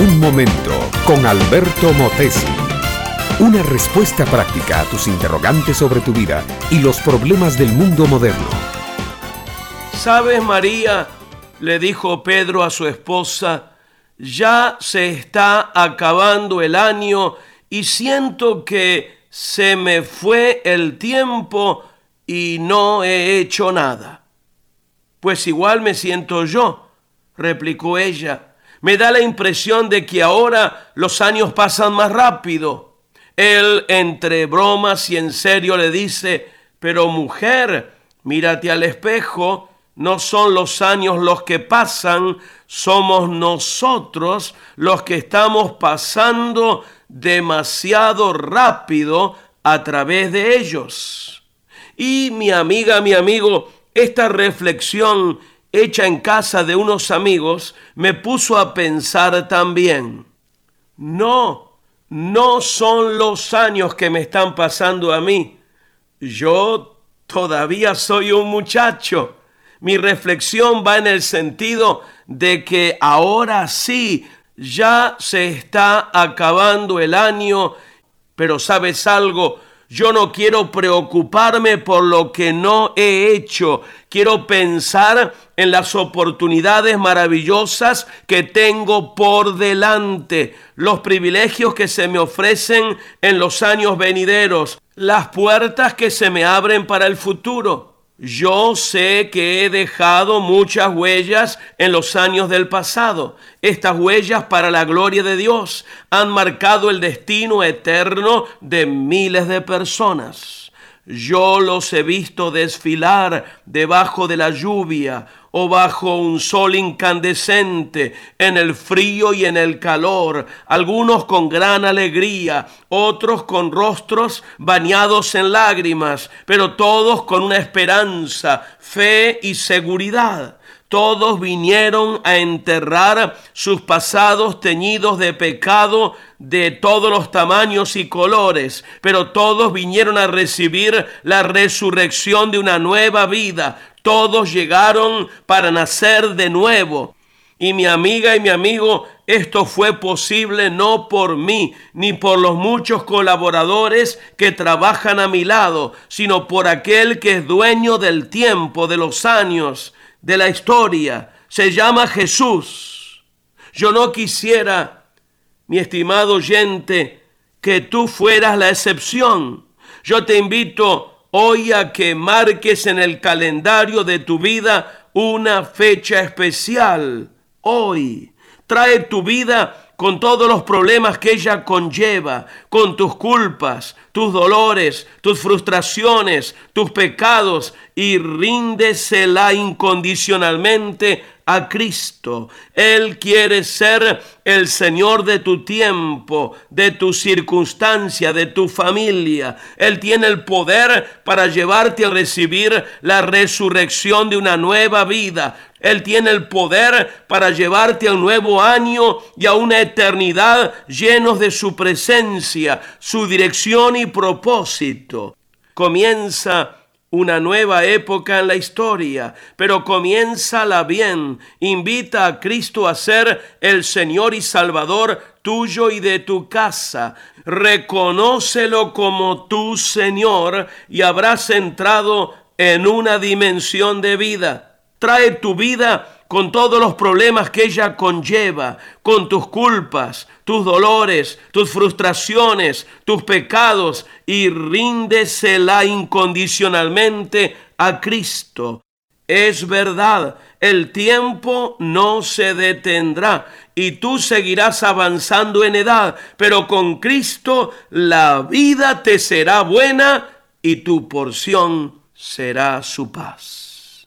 Un momento con Alberto Motesi. Una respuesta práctica a tus interrogantes sobre tu vida y los problemas del mundo moderno. ¿Sabes, María? le dijo Pedro a su esposa, ya se está acabando el año y siento que se me fue el tiempo y no he hecho nada. Pues igual me siento yo, replicó ella me da la impresión de que ahora los años pasan más rápido. Él, entre bromas y en serio, le dice, pero mujer, mírate al espejo, no son los años los que pasan, somos nosotros los que estamos pasando demasiado rápido a través de ellos. Y mi amiga, mi amigo, esta reflexión hecha en casa de unos amigos, me puso a pensar también, no, no son los años que me están pasando a mí. Yo todavía soy un muchacho. Mi reflexión va en el sentido de que ahora sí, ya se está acabando el año, pero sabes algo, yo no quiero preocuparme por lo que no he hecho. Quiero pensar en las oportunidades maravillosas que tengo por delante, los privilegios que se me ofrecen en los años venideros, las puertas que se me abren para el futuro. Yo sé que he dejado muchas huellas en los años del pasado. Estas huellas para la gloria de Dios han marcado el destino eterno de miles de personas. Yo los he visto desfilar debajo de la lluvia o bajo un sol incandescente, en el frío y en el calor, algunos con gran alegría, otros con rostros bañados en lágrimas, pero todos con una esperanza, fe y seguridad. Todos vinieron a enterrar sus pasados teñidos de pecado de todos los tamaños y colores, pero todos vinieron a recibir la resurrección de una nueva vida. Todos llegaron para nacer de nuevo. Y mi amiga y mi amigo, esto fue posible no por mí, ni por los muchos colaboradores que trabajan a mi lado, sino por aquel que es dueño del tiempo, de los años, de la historia. Se llama Jesús. Yo no quisiera, mi estimado oyente, que tú fueras la excepción. Yo te invito hoy a que marques en el calendario de tu vida una fecha especial. Hoy trae tu vida con todos los problemas que ella conlleva, con tus culpas, tus dolores, tus frustraciones, tus pecados, y ríndesela incondicionalmente a Cristo. Él quiere ser el Señor de tu tiempo, de tu circunstancia, de tu familia. Él tiene el poder para llevarte a recibir la resurrección de una nueva vida. Él tiene el poder para llevarte a un nuevo año y a una eternidad llenos de su presencia, su dirección y propósito. Comienza una nueva época en la historia, pero comiénzala bien. Invita a Cristo a ser el Señor y Salvador tuyo y de tu casa. Reconócelo como tu Señor y habrás entrado en una dimensión de vida. Trae tu vida con todos los problemas que ella conlleva, con tus culpas, tus dolores, tus frustraciones, tus pecados, y ríndesela incondicionalmente a Cristo. Es verdad, el tiempo no se detendrá y tú seguirás avanzando en edad, pero con Cristo la vida te será buena y tu porción será su paz.